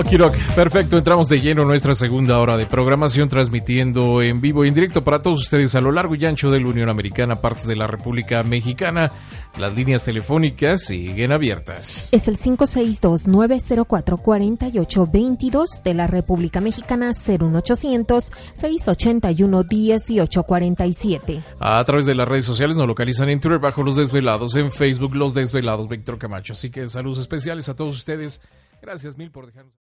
Oh, Kirok, perfecto, entramos de lleno en nuestra segunda hora de programación, transmitiendo en vivo y en directo para todos ustedes a lo largo y ancho de la Unión Americana, partes de la República Mexicana. Las líneas telefónicas siguen abiertas. Es el 562-904-4822 de la República Mexicana, 01800-681-1847. A través de las redes sociales nos localizan en Twitter bajo Los Desvelados, en Facebook Los Desvelados, Víctor Camacho. Así que saludos especiales a todos ustedes. Gracias mil por dejarnos.